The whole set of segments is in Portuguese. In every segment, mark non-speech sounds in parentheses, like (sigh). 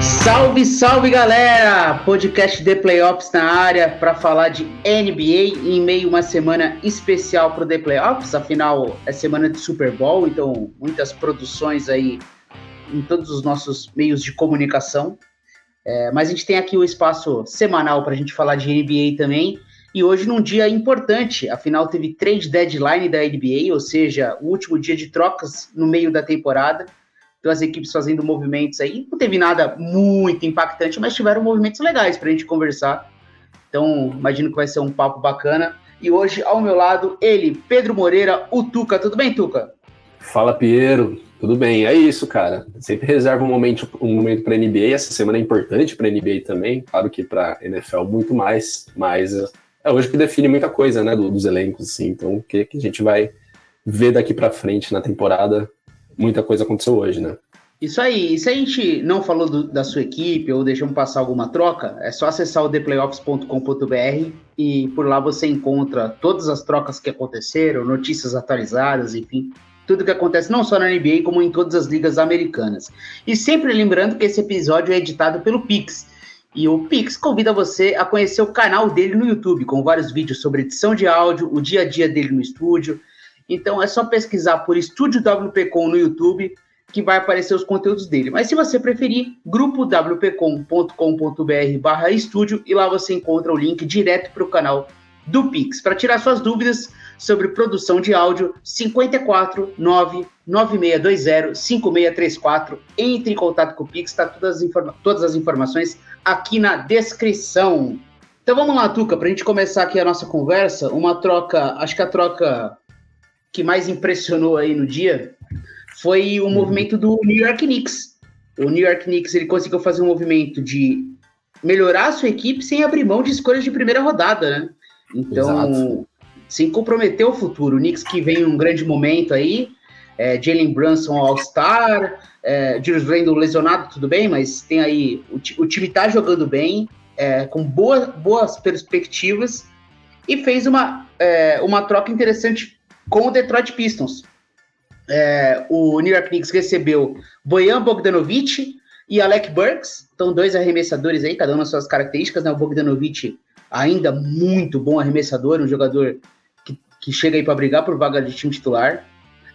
Salve, salve galera! Podcast The Playoffs na área para falar de NBA em meio a uma semana especial para o The Playoffs. Afinal, é semana de Super Bowl, então muitas produções aí em todos os nossos meios de comunicação. É, mas a gente tem aqui o espaço semanal para a gente falar de NBA também. E hoje num dia importante, afinal teve trade deadline da NBA, ou seja, o último dia de trocas no meio da temporada. Então as equipes fazendo movimentos aí. Não teve nada muito impactante, mas tiveram movimentos legais para a gente conversar. Então, imagino que vai ser um papo bacana. E hoje, ao meu lado, ele, Pedro Moreira, o Tuca. Tudo bem, Tuca? Fala, Piero. Tudo bem, é isso, cara. Sempre reserva um momento, um momento para NBA. Essa semana é importante para NBA também. Claro que para NFL muito mais, mas é hoje que define muita coisa, né, dos elencos, assim. Então, o que, que a gente vai ver daqui para frente na temporada muita coisa aconteceu hoje, né? Isso aí. E se a gente não falou do, da sua equipe ou deixamos passar alguma troca, é só acessar o theplayoffs.com.br e por lá você encontra todas as trocas que aconteceram, notícias atualizadas, enfim, tudo que acontece não só na NBA, como em todas as ligas americanas. E sempre lembrando que esse episódio é editado pelo Pix. E o Pix convida você a conhecer o canal dele no YouTube, com vários vídeos sobre edição de áudio, o dia a dia dele no estúdio, então é só pesquisar por Estúdio WPcom no YouTube que vai aparecer os conteúdos dele. Mas se você preferir, grupowpcom.com.br barra estúdio e lá você encontra o link direto para o canal do Pix. Para tirar suas dúvidas sobre produção de áudio, 54 99620 5634. Entre em contato com o Pix, está todas, todas as informações aqui na descrição. Então vamos lá, Tuca, para a gente começar aqui a nossa conversa, uma troca, acho que a troca que mais impressionou aí no dia foi o uhum. movimento do New York Knicks. O New York Knicks ele conseguiu fazer um movimento de melhorar a sua equipe sem abrir mão de escolhas de primeira rodada, né? Então, Exato. sem comprometer o futuro. O Knicks que vem um grande momento aí, é, Jalen Brunson All-Star, é, Julius Randle lesionado, tudo bem, mas tem aí, o, o time tá jogando bem, é, com boa, boas perspectivas, e fez uma, é, uma troca interessante com o Detroit Pistons. É, o New York Knicks recebeu Bojan Bogdanovic e Alec Burks, então dois arremessadores aí, cada um nas suas características, né? O Bogdanovic ainda muito bom arremessador, um jogador que, que chega aí para brigar por vaga de time titular.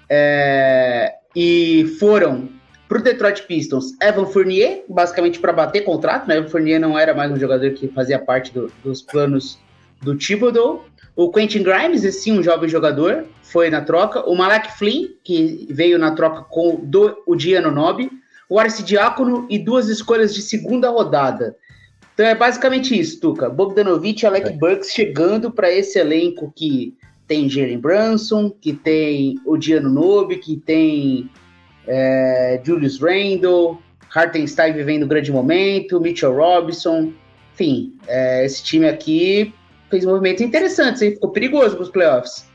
É, e foram para o Detroit Pistons Evan Fournier, basicamente para bater contrato, né? Evan Fournier não era mais um jogador que fazia parte do, dos planos do Thibodeau. O Quentin Grimes, esse sim, um jovem jogador, foi na troca. O Malak Flynn, que veio na troca com do, o Diano Nobi. O Arce Diácono e duas escolhas de segunda rodada. Então é basicamente isso, Tuca. Bogdanovic e Alec é. Burks chegando para esse elenco que tem Jalen Brunson, que tem o Diano Nobi, que tem é, Julius Randle, Hartenstein vivendo um grande momento, Mitchell Robinson. Enfim, é, esse time aqui fez movimentos interessantes, hein? Ficou perigoso para os playoffs.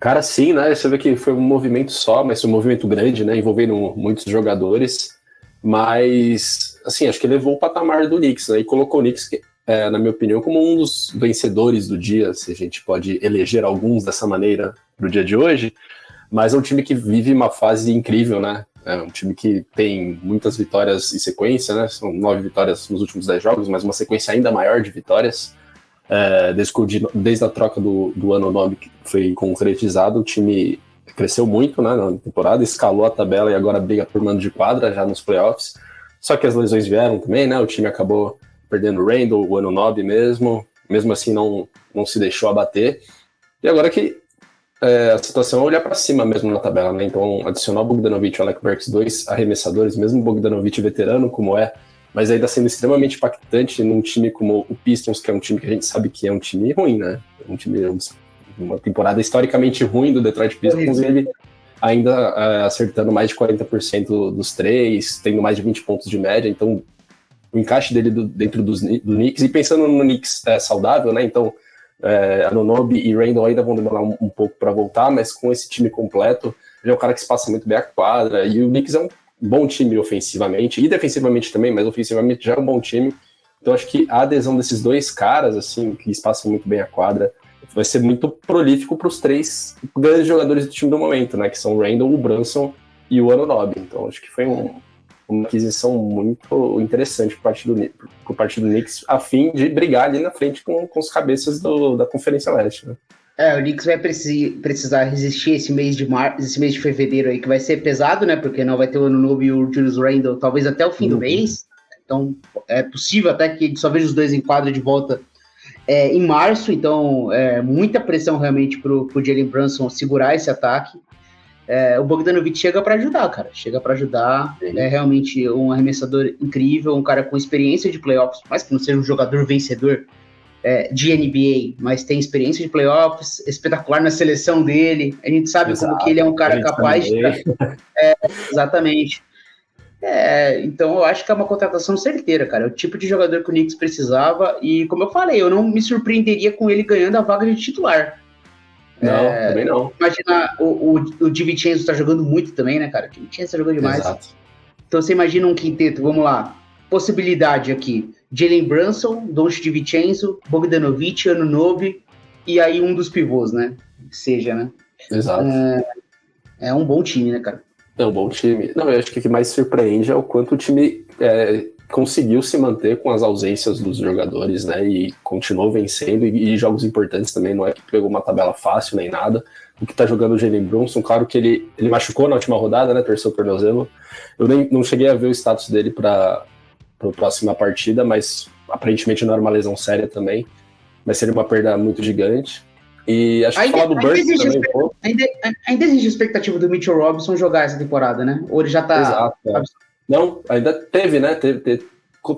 Cara, sim, né? Você vê que foi um movimento só, mas um movimento grande, né? Envolvendo muitos jogadores. Mas, assim, acho que levou o patamar do Knicks, né? E colocou o Knicks, é, na minha opinião, como um dos vencedores do dia, se a gente pode eleger alguns dessa maneira pro dia de hoje. Mas é um time que vive uma fase incrível, né? É um time que tem muitas vitórias em sequência, né? São nove vitórias nos últimos dez jogos, mas uma sequência ainda maior de vitórias. É, desde, desde, a troca do, do ano 9 que foi concretizado, o time cresceu muito né, na temporada, escalou a tabela e agora briga por mando de quadra já nos playoffs. Só que as lesões vieram também, né? O time acabou perdendo o Randall, o ano 9 mesmo, mesmo assim não, não se deixou abater. E agora que é, a situação é olhar para cima mesmo na tabela, né? Então, adicionar o Bogdanovic e o Alec Burks, dois arremessadores, mesmo o Bogdanovic veterano, como é, mas ainda sendo extremamente impactante num time como o Pistons, que é um time que a gente sabe que é um time ruim, né? Um time, uma temporada historicamente ruim do Detroit Pistons, e ele ainda é, acertando mais de 40% dos três, tendo mais de 20 pontos de média, então o encaixe dele do, dentro dos, do Knicks, e pensando no Knicks é, saudável, né? Então, É, Anunobi e Randall ainda vão demorar um, um pouco para voltar, mas com esse time completo, ele é um cara que se passa muito bem a quadra. E o Knicks é um bom time ofensivamente e defensivamente também, mas ofensivamente já é um bom time. Então acho que a adesão desses dois caras, assim, que espaçam muito bem a quadra, vai ser muito prolífico para os três grandes jogadores do time do momento, né? Que são o Randall, o Brunson e o Anunobi. Então acho que foi um, uma aquisição muito interessante por parte do, por parte do Knicks, a fim de brigar ali na frente com, com os cabeças do, da Conferência Leste, né? É, o Knicks vai precisar resistir esse mês de mar... esse mês de fevereiro aí, que vai ser pesado, né? Porque não vai ter o Anunobi e o Julius Randle, talvez até o fim uhum. do mês. Então, é possível até que só veja os dois em quadra de volta é, em março. Então, é, muita pressão realmente pro, pro Jalen Brunson segurar esse ataque. É, o Bogdanovich chega para ajudar, cara. Chega para ajudar. Sim. É realmente um arremessador incrível, um cara com experiência de playoffs, mais que não seja um jogador vencedor é, de NBA, mas tem experiência de playoffs, espetacular na seleção dele. A gente sabe Exato. como que ele é um cara capaz de. É, exatamente. É, então eu acho que é uma contratação certeira, cara. É o tipo de jogador que o Knicks precisava. E como eu falei, eu não me surpreenderia com ele ganhando a vaga de titular. Não, é, também não. Imagina, o, o, o Di tá jogando muito também, né, cara? O Di tá jogando demais. Exato. Então você imagina um quinteto, vamos lá. Possibilidade aqui: Jalen Brunson, Donch Di Vincenzo, Bogdanovic, Anunobi e aí um dos pivôs, né? Seja, né? Exato. É, é um bom time, né, cara? É um bom time. Não, eu acho que o que mais surpreende é o quanto o time é, conseguiu se manter com as ausências dos jogadores, né? E continuou vencendo, e, e, jogos importantes também, não é que pegou uma tabela fácil nem nada. O que tá jogando o Jalen Brunson, claro que ele, ele machucou na última rodada, né? Terceiro tornozelo. Eu nem não cheguei a ver o status dele para a próxima partida, mas aparentemente não era uma lesão séria também. Mas seria uma perda muito gigante. E acho que ainda, falar do Burke também, pô. Ainda, ainda existe a expectativa do Mitchell Robinson jogar essa temporada, né? Ou ele já tá. Exato. É. Não, ainda teve, né? Teve, teve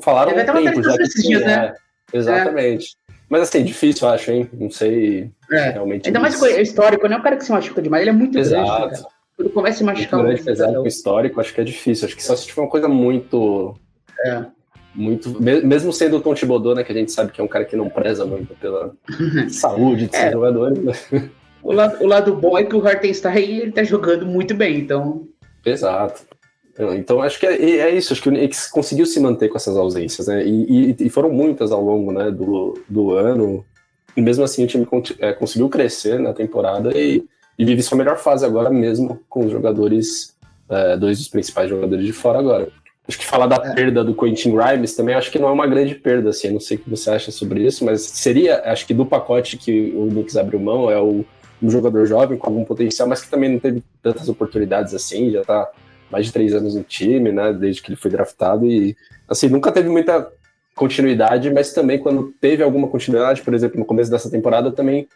falaram teve um tempo já que dias, né? É, exatamente. É. Mas assim, difícil, acho, hein? Não sei é. realmente. Ainda mais é histórico, né? O cara que se machuca demais, ele é muito Exato. grande. Cara. Quando começa a se machucar. Muito grande, pesado, histórico, acho que é difícil. Acho que só se tiver uma coisa muito. É muito, mesmo sendo o Tom Thibodeau, né, que a gente sabe que é um cara que não preza muito pela (laughs) saúde de é. jogadores. Né? O, lado, o lado bom é que o Hartenstein ele tá jogando muito bem, então. Exato. Então acho que é, é isso, acho que o Knicks conseguiu se manter com essas ausências, né? E, e, e, foram muitas ao longo né, do, do ano. E mesmo assim o time é, conseguiu crescer na temporada e, e, vive sua melhor fase agora, mesmo com os jogadores, é, dois dos principais jogadores de fora agora. Acho que falar da é. perda do Quentin Grimes também acho que não é uma grande perda, assim, não sei o que você acha sobre isso, mas seria, acho que do pacote que o Knicks abriu mão, é o, um jogador jovem com algum potencial, mas que também não teve tantas oportunidades assim, já tá mais de três anos no time, né, desde que ele foi draftado e, assim, nunca teve muita continuidade, mas também quando teve alguma continuidade, por exemplo, no começo dessa temporada, também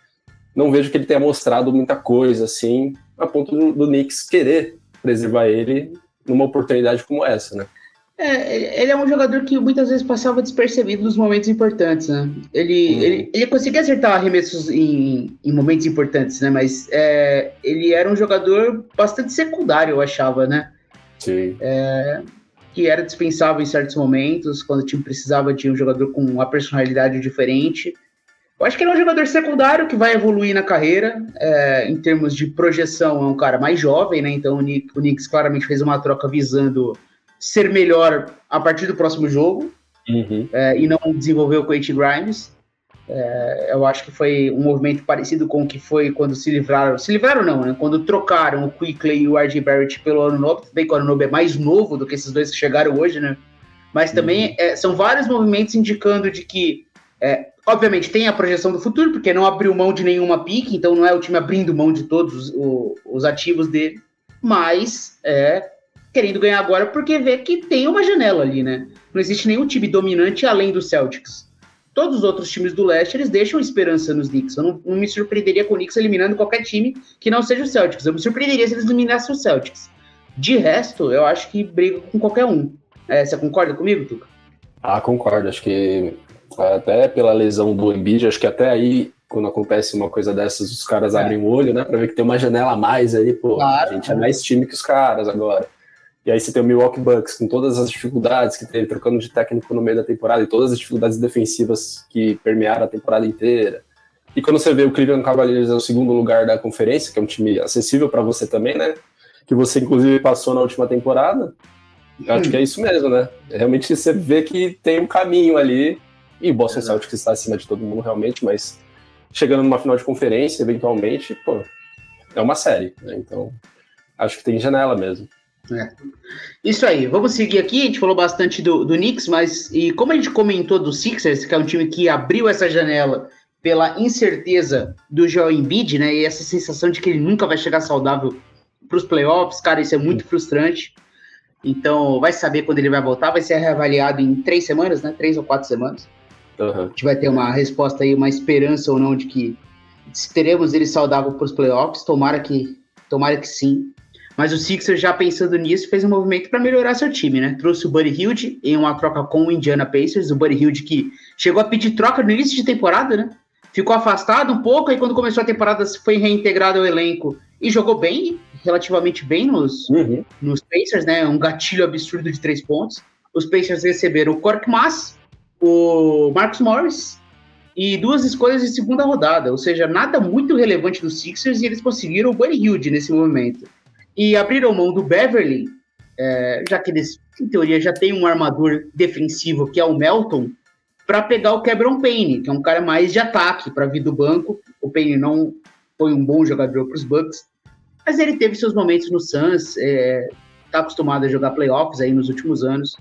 não vejo que ele tenha mostrado muita coisa, assim, a ponto do, do Knicks querer preservar ele numa oportunidade como essa, né? É, ele é um jogador que muitas vezes passava despercebido nos momentos importantes, né? Ele, uhum. ele, ele conseguia acertar arremessos em, em momentos importantes, né? Mas é, ele era um jogador bastante secundário, eu achava, né? Sim. É, que era dispensável em certos momentos, quando o time precisava de um jogador com uma personalidade diferente. Eu acho que ele é um jogador secundário que vai evoluir na carreira, é, em termos de projeção, é um cara mais jovem, né? Então o Knicks claramente fez uma troca visando ser melhor a partir do próximo jogo uhum. é, e não desenvolver o Quentin Grimes. É, eu acho que foi um movimento parecido com o que foi quando se livraram. Se livraram, não, né? Quando trocaram o Quickley e o RJ Barrett pelo Anunobi. Bem que o Anunobi é mais novo do que esses dois que chegaram hoje, né? Mas também uhum. é, são vários movimentos indicando de que, é, obviamente, tem a projeção do futuro, porque não abriu mão de nenhuma pique, então não é o time abrindo mão de todos os, os ativos dele, mas é querendo ganhar agora porque vê que tem uma janela ali, né? Não existe nenhum time dominante além do Celtics. Todos os outros times do leste, eles deixam esperança nos Knicks. Eu não, não me surpreenderia com o Knicks eliminando qualquer time que não seja o Celtics. Eu me surpreenderia se eles eliminassem o Celtics. De resto, eu acho que briga com qualquer um. É, você concorda comigo, Tuca? Ah, concordo. Acho que até pela lesão do Embiid, acho que até aí, quando acontece uma coisa dessas, os caras é. abrem o olho, né? Pra ver que tem uma janela a mais aí, pô. Claro, a gente é mais time que os caras agora. E aí você tem o Milwaukee Bucks com todas as dificuldades que teve, trocando de técnico no meio da temporada e todas as dificuldades defensivas que permearam a temporada inteira. E quando você vê o Cleveland Cavaliers é o segundo lugar da conferência, que é um time acessível para você também, né? Que você inclusive passou na última temporada. Eu acho que é isso mesmo, né? Realmente você vê que tem um caminho ali. E o Boston Exato. Celtics está acima de todo mundo realmente, mas chegando numa final de conferência, eventualmente, pô, é uma série, né? Então, acho que tem janela mesmo. É. Isso aí, vamos seguir aqui. A gente falou bastante do, do Knicks, mas e como a gente comentou do Sixers, que é um time que abriu essa janela pela incerteza do Joel Embiid, né? E essa sensação de que ele nunca vai chegar saudável para os playoffs, cara, isso é muito frustrante. Então, vai saber quando ele vai voltar, vai ser reavaliado em três semanas, né? Três ou quatro semanas. Uhum. A gente vai ter uma resposta aí, uma esperança ou não de que teremos ele saudável para os playoffs. Tomara que, tomara que sim. Mas o Sixers, já pensando nisso, fez um movimento para melhorar seu time, né? Trouxe o Buddy Hilde em uma troca com o Indiana Pacers. O Buddy Hilde que chegou a pedir troca no início de temporada, né? Ficou afastado um pouco, e quando começou a temporada foi reintegrado ao elenco e jogou bem, relativamente bem nos, uhum. nos Pacers, né? Um gatilho absurdo de três pontos. Os Pacers receberam o Cork Mass, o Marcus Morris e duas escolhas de segunda rodada, ou seja, nada muito relevante dos Sixers e eles conseguiram o Buddy Hilde nesse momento e abriram mão do Beverly, é, já que eles, em teoria, já tem um armador defensivo que é o Melton, para pegar o Cameron Payne, que é um cara mais de ataque para vir do banco. O Payne não foi um bom jogador para os Bucks, mas ele teve seus momentos no Suns, está é, tá acostumado a jogar playoffs aí nos últimos anos.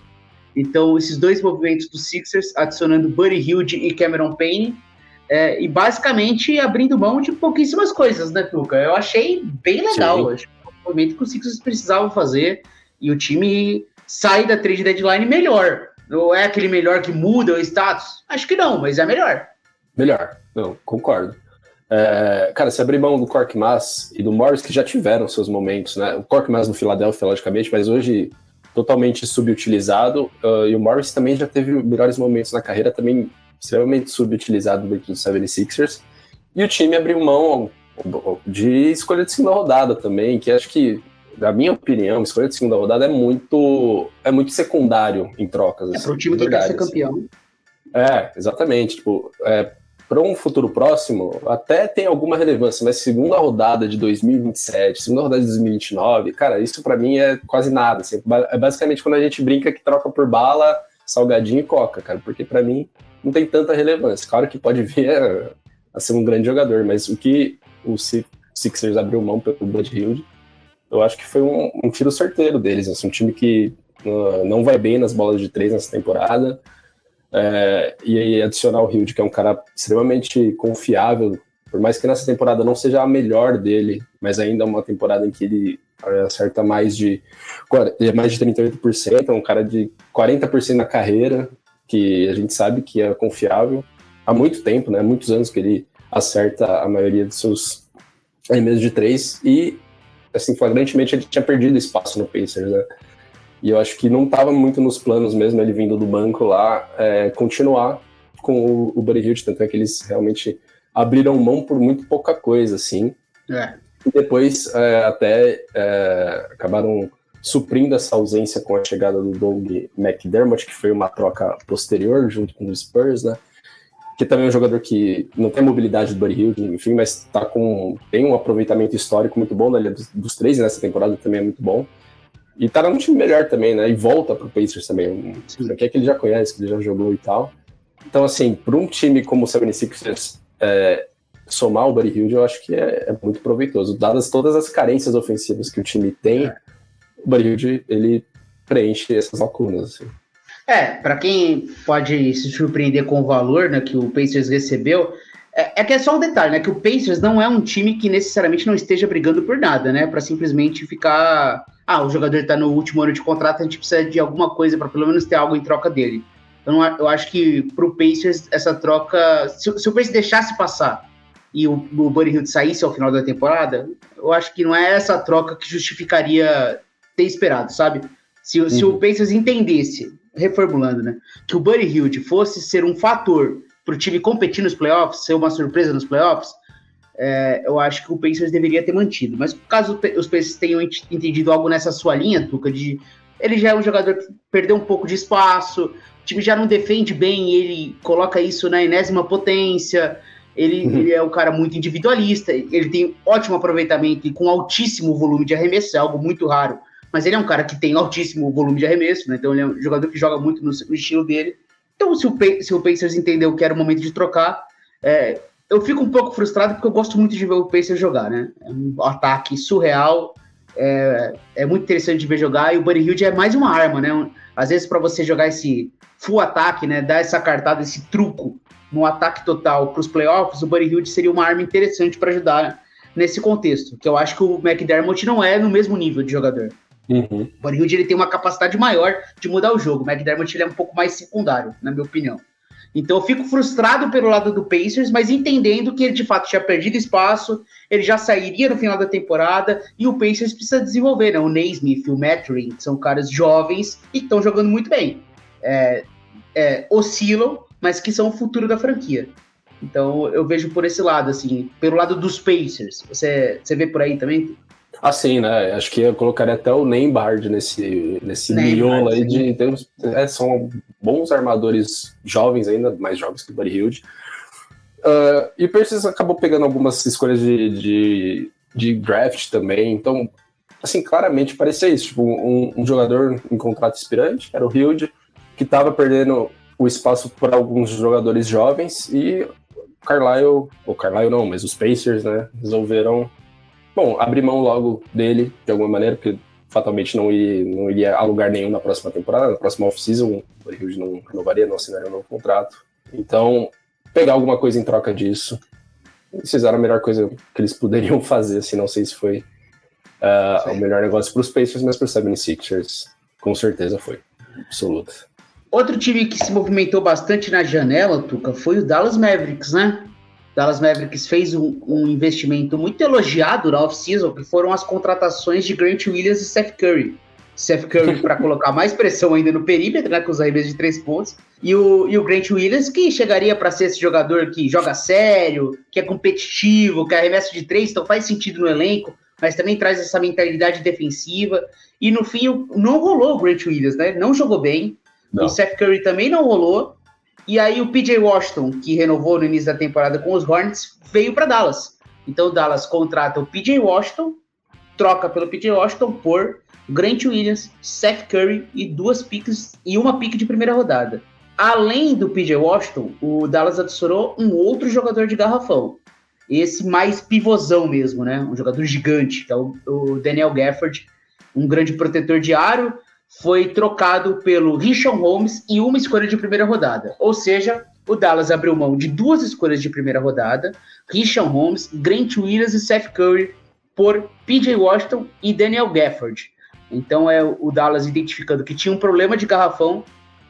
Então, esses dois movimentos dos Sixers, adicionando Buddy Hilde e Cameron Payne, é, e basicamente abrindo mão de pouquíssimas coisas, né, Tuca? Eu achei bem legal. Acho momento que os Sixers precisavam fazer e o time sai da trade deadline melhor. Não é aquele melhor que muda o status? Acho que não, mas é melhor. Melhor, não, concordo. É, cara, se abrir mão do Cork Mass e do Morris, que já tiveram seus momentos, né? O Cork Mass no Philadelphia, logicamente, mas hoje totalmente subutilizado. Uh, e o Morris também já teve melhores momentos na carreira, também extremamente subutilizado dentro do 76ers. E o time abriu mão de escolha de segunda rodada também, que acho que, na minha opinião, escolha de segunda rodada é muito é muito secundário em trocas. É assim, para o time que quer ser campeão. Assim. É, exatamente. Tipo, é, para um futuro próximo, até tem alguma relevância, mas segunda rodada de 2027, segunda rodada de 2029, cara, isso para mim é quase nada. Assim, é basicamente quando a gente brinca que troca por bala, salgadinho e coca, cara, porque para mim não tem tanta relevância. Claro que pode (laughs) vir a, a ser um grande jogador, mas o que o Sixers abriu mão pelo Bud Hill, eu acho que foi um, um tiro certeiro deles. Assim, um time que uh, não vai bem nas bolas de três nessa temporada. É, e aí adicionar o Hild, que é um cara extremamente confiável, por mais que nessa temporada não seja a melhor dele, mas ainda é uma temporada em que ele é, acerta mais de é mais de 38%, é um cara de 40% na carreira, que a gente sabe que é confiável há muito tempo, né? Muitos anos que ele acerta a maioria dos seus arremessos de três e, assim, flagrantemente ele tinha perdido espaço no Pacers, né? E eu acho que não estava muito nos planos mesmo, ele vindo do banco lá, é, continuar com o, o Buddy tanto é que eles realmente abriram mão por muito pouca coisa, assim. É. E depois é, até é, acabaram suprindo essa ausência com a chegada do Doug McDermott, que foi uma troca posterior junto com os Spurs, né? Que também é um jogador que não tem a mobilidade do Buddy Hill, enfim, mas tá com, tem um aproveitamento histórico muito bom na né? dos, dos três nessa temporada também é muito bom. E tá num time melhor também, né? E volta pro Pacers também. Um que é que ele já conhece, que ele já jogou e tal. Então, assim, para um time como o 76ers é, somar o Buddy Hill, eu acho que é, é, muito proveitoso. Dadas todas as carências ofensivas que o time tem, é. o Buddy Hill, ele preenche essas lacunas, assim. É, para quem pode se surpreender com o valor né, que o Pacers recebeu, é, é, que é só um detalhe, né? Que o Pacers não é um time que necessariamente não esteja brigando por nada, né? Para simplesmente ficar. Ah, o jogador está no último ano de contrato, a gente precisa de alguma coisa para pelo menos ter algo em troca dele. Então eu acho que para o Pacers essa troca. Se, se, o Pacers deixasse passar e o, o Buddy Hill saísse ao final da temporada, eu acho que não é essa troca que justificaria ter esperado, sabe? Se, uhum. se o uhum. Pacers entendesse reformulando, né? Que o Buddy Hilde fosse ser um fator para o time competir nos playoffs, ser uma surpresa nos playoffs, é, eu acho que o Pacers deveria ter mantido. Mas caso os Pacers tenham entendido algo nessa sua linha, Tuca, de ele já é um jogador que perdeu um pouco de espaço, o time já não defende bem, ele coloca isso na enésima potência. Ele, uhum. ele é um cara muito individualista, ele tem ótimo aproveitamento e com altíssimo volume de arremesso, é algo muito raro. Mas ele é um cara que tem altíssimo volume de arremesso, né? Então ele é um jogador que joga muito no, no estilo dele. Então, se o, se o Pacers entendeu que era o momento de trocar, é, eu fico um pouco frustrado porque eu gosto muito de ver o Pacers jogar, né? É um ataque surreal, é, é muito interessante de ver jogar, e o Buddy Hield é mais uma arma, né? Às vezes, para você jogar esse full ataque, né? Dar essa cartada, esse truco no ataque total para os playoffs, o Buddy Hield seria uma arma interessante para ajudar nesse contexto, que eu acho que o McDermott não é no mesmo nível de jogador. Uhum. O Buddy Hield ele tem uma capacidade maior de mudar o jogo, o McDermott ele é um pouco mais secundário, na minha opinião. Então eu fico frustrado pelo lado do Pacers, mas entendendo que ele de fato tinha perdido espaço, ele já sairia no final da temporada e o Pacers precisa desenvolver, né? O Naismith, o Mathurin, são caras jovens e estão jogando muito bem. É, é, oscilam, mas que são o futuro da franquia. Então eu vejo por esse lado, assim, pelo lado dos Pacers. Você, você vê por aí também? Assim, né? Acho que eu colocaria até o Nembard nesse, nesse miolo aí de. é, são bons armadores jovens ainda, mais jovens que o Buddy Hilde. Uh, e o Pacers acabou pegando algumas escolhas de, de, de, draft também. Então, assim, claramente parecia isso. Tipo, um, um jogador em contrato expirante, era o Hilde, que estava perdendo o espaço para alguns jogadores jovens e o Carlisle, ou Carlisle não, mas os Pacers, né, resolveram, bom, abrir mão logo dele de alguma maneira, porque fatalmente não iria, não iria a lugar nenhum na próxima temporada, na próxima off-season, o Rio não renovaria, não assinaria um novo contrato. Então, pegar alguma coisa em troca disso, eles fizeram a melhor coisa que eles poderiam (laughs) fazer, assim, não sei se foi uh, o melhor negócio para os Pacers, mas para os 76ers, com certeza foi, absoluta. Outro time que se movimentou bastante na janela, Tuca, foi o Dallas Mavericks, né? Dallas Mavericks fez um, um investimento muito elogiado na off-season, que foram as contratações de Grant Williams e Seth Curry. Seth Curry para (laughs) colocar mais pressão ainda no perímetro, né, com os arremessos de três pontos, e o, e o Grant Williams que chegaria para ser esse jogador que joga sério, que é competitivo, que arremessa de três, então faz sentido no elenco, mas também traz essa mentalidade defensiva. E no fim não rolou o Grant Williams, né? Não jogou bem, não. O Seth Curry também não rolou. E aí o PJ Washington, que renovou no início da temporada com os Hornets, veio para Dallas. Então o Dallas contrata o PJ Washington, troca pelo PJ Washington por Grant Williams, Seth Curry e duas piques e uma pique de primeira rodada. Além do PJ Washington, o Dallas adicionou um outro jogador de garrafão. Esse mais pivôzão mesmo, né? Um jogador gigante, que é o, o Daniel Gafford, um grande protetor de aro, foi trocado pelo Richard Holmes e uma escolha de primeira rodada. Ou seja, o Dallas abriu mão de duas escolhas de primeira rodada, Richard Holmes, Grant Williams e Seth Curry, por PJ Washington e Daniel Gafford. Então é o Dallas identificando que tinha um problema de garrafão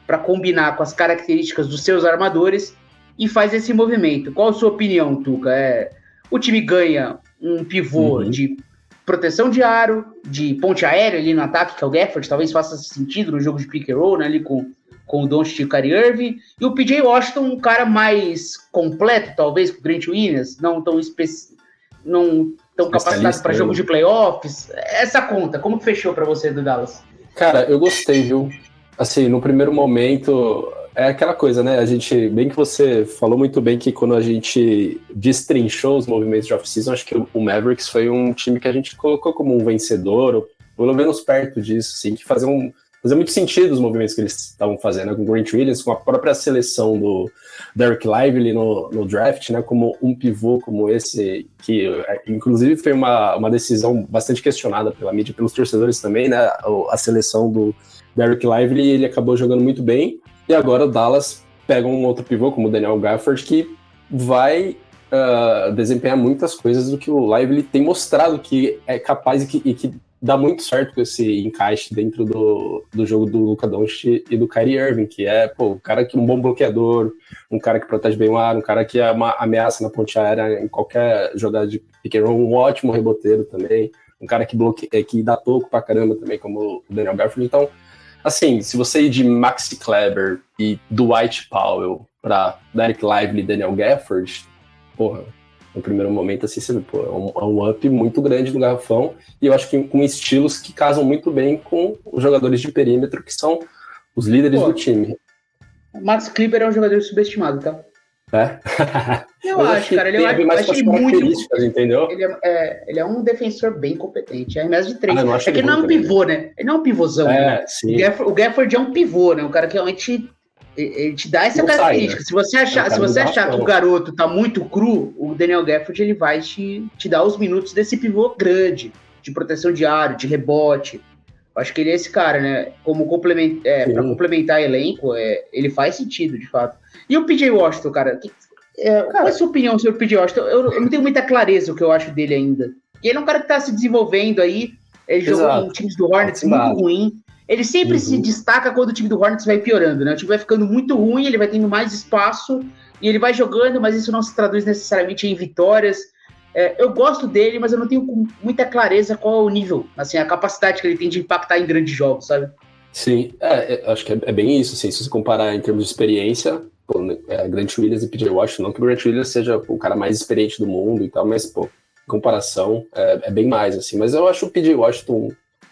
para combinar com as características dos seus armadores e faz esse movimento. Qual a sua opinião, Tuca? É, o time ganha um pivô uhum. de proteção de aro, de ponte aérea ali no ataque, que é o Gafford, talvez faça sentido no jogo de pick and roll, né, ali com, com o o Kyrie Irving, e o PJ Washington, um cara mais completo, talvez, com o Grant Williams, não tão específico, não tão capacitado para jogo de playoffs. Essa conta, como que fechou para você do Dallas? Cara, eu gostei, viu? Assim, no primeiro momento, é aquela coisa, né? A gente, bem que você falou muito bem que quando a gente destrinchou os movimentos de off-season, acho que o Mavericks foi um time que a gente colocou como um vencedor, ou pelo menos perto disso, assim, que fazia, um, fazia muito sentido os movimentos que eles estavam fazendo, né? com o Grant Williams, com a própria seleção do Derek Lively no, no draft, né? Como um pivô como esse, que inclusive foi uma, uma decisão bastante questionada pela mídia, pelos torcedores também, né? A seleção do Derek Lively, ele acabou jogando muito bem, e agora o Dallas pega um outro pivô, como o Daniel Gafford, que vai uh, desempenhar muitas coisas do que o Lively tem mostrado que é capaz e que, e que dá muito certo com esse encaixe dentro do, do jogo do Luca Doncic e do Kyrie Irving, que é, pô, um cara que é um bom bloqueador, um cara que protege bem o ar, um cara que é uma ameaça na ponte aérea em qualquer jogada de pick and roll, um ótimo reboteiro também, um cara que bloqueia, que dá toco pra caramba também, como o Daniel Gafford. Então, Assim, se você ir de Maxi Kleber e Dwight Powell para Derek Lively e Daniel Gafford, porra, no primeiro momento, assim, você vê, pô, é um, é um up muito grande no garrafão, e eu acho que com estilos que casam muito bem com os jogadores de perímetro, que são os líderes pô, do time. Max Kleber é um jogador subestimado, tá? É? Eu acho, cara. Ele é mais acho ele muito. Entendeu? Ele é, é, ele é um defensor bem competente. É mais de três. Ah, é que ele não é um pivô, né? Ele não é um pivôzão. É, né? sim. O Gafford é um pivô, né? Um cara que realmente ele te dá essa não característica. Sai, né? Se você achar, é se você achar que o garoto tá muito cru, o Daniel Gafford ele vai te, te dar os minutos desse pivô grande, de proteção de área, de rebote. Eu acho que ele é esse cara, né? Como complement, é, para complementar elenco, é, ele faz sentido, de fato. E o PJ Washington, cara, que, é, cara qual é a sua opinião sobre o PJ Washington? Eu, eu, não tenho muita clareza o que eu acho dele ainda. Ele é um cara que tá se desenvolvendo aí. Ele Exato. jogou em times do Hornets muito ruim. Ele sempre uhum. se destaca quando o time do Hornets vai piorando, né? O time vai ficando muito ruim, ele vai tendo mais espaço e ele vai jogando, mas isso não se traduz necessariamente em vitórias. É, eu gosto dele, mas eu não tenho muita clareza qual é o nível, assim, a capacidade que ele tem de impactar em grandes jogos, sabe? Sim, é, é, acho que é, é, bem isso, assim, se você comparar em termos de experiência, é, Grant Williams e PJ Washington, não que o Grant Williams seja o cara mais experiente do mundo e tal, mas, pô, em comparação, é, é bem mais, assim, mas eu acho o PJ Washington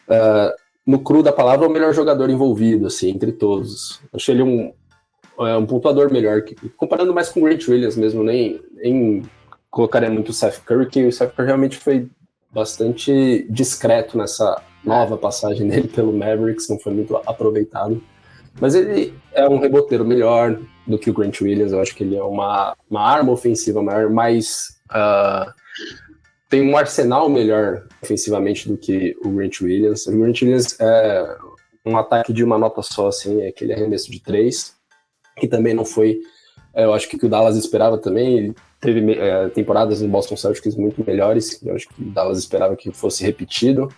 é, no cru da palavra, o melhor jogador envolvido, assim, entre todos. Achei ele um, é, um pontuador melhor, que, comparando mais com o Grant Williams mesmo, nem, nem colocaria muito o Seth Curry, que o Seth Curry realmente foi bastante discreto nessa nova passagem dele pelo Mavericks, não foi muito aproveitado. Mas ele é um reboteiro melhor do que o Grant Williams, eu acho que ele é uma, uma arma ofensiva maior, mais uh, tem um arsenal melhor ofensivamente do que o Grant Williams. O Grant Williams é um ataque de uma nota só, assim, é aquele arremesso de três, que também não foi, é, eu acho que o que o Dallas esperava também. Ele teve é, temporadas no Boston Celtics muito melhores, eu acho que o Dallas esperava que fosse repetido.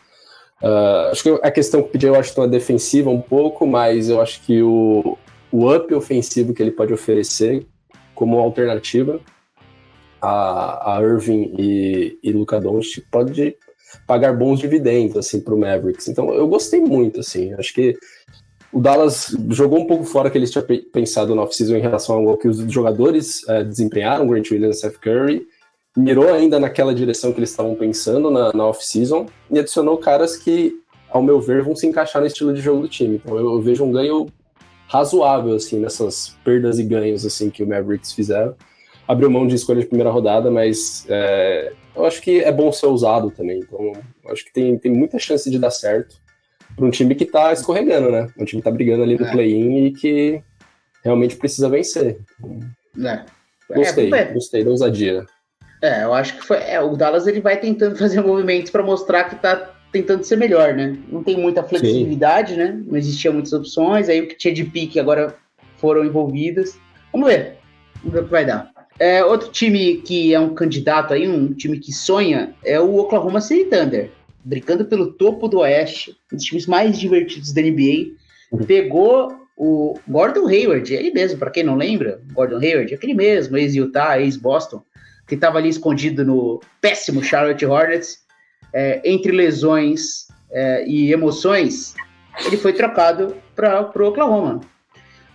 Uh, acho que a questão que o PJ Washington é defensiva um pouco, mas eu acho que o, o up ofensivo que ele pode oferecer como alternativa a, a Irving e, e Luca Doncic pode pagar bons dividendos assim para o Mavericks. Então eu gostei muito assim. Acho que o Dallas jogou um pouco fora que eles tinham pensado na off-season em relação ao que os jogadores é, desempenharam, Grant Williams, Seth Curry, mirou ainda naquela direção que eles estavam pensando na, na off-season e adicionou caras que, ao meu ver, vão se encaixar no estilo de jogo do time. Então eu, eu vejo um ganho razoável assim nessas perdas e ganhos assim que o Mavericks fizeram abriu mão de escolha de primeira rodada, mas é, eu acho que é bom ser usado também. Então, acho que tem, tem muita chance de dar certo para um time que está escorregando, né? Um time que está brigando ali no é. play-in e que realmente precisa vencer. É. Gostei, é, gostei da ousadia. É, eu acho que foi. É, o Dallas ele vai tentando (laughs) fazer movimentos para mostrar que está tentando ser melhor, né? Não tem muita flexibilidade, Sim. né? Não existia muitas opções. Aí o que tinha de pique agora foram envolvidas. Vamos ver. Vamos ver o que vai dar. É, outro time que é um candidato aí, um time que sonha, é o Oklahoma City Thunder. Brincando pelo topo do Oeste, um dos times mais divertidos da NBA. Uhum. Pegou o Gordon Hayward, ele mesmo, para quem não lembra, Gordon Hayward, aquele mesmo, ex-Utah, ex-Boston, que estava ali escondido no péssimo Charlotte Hornets, é, entre lesões é, e emoções, ele foi trocado para o Oklahoma.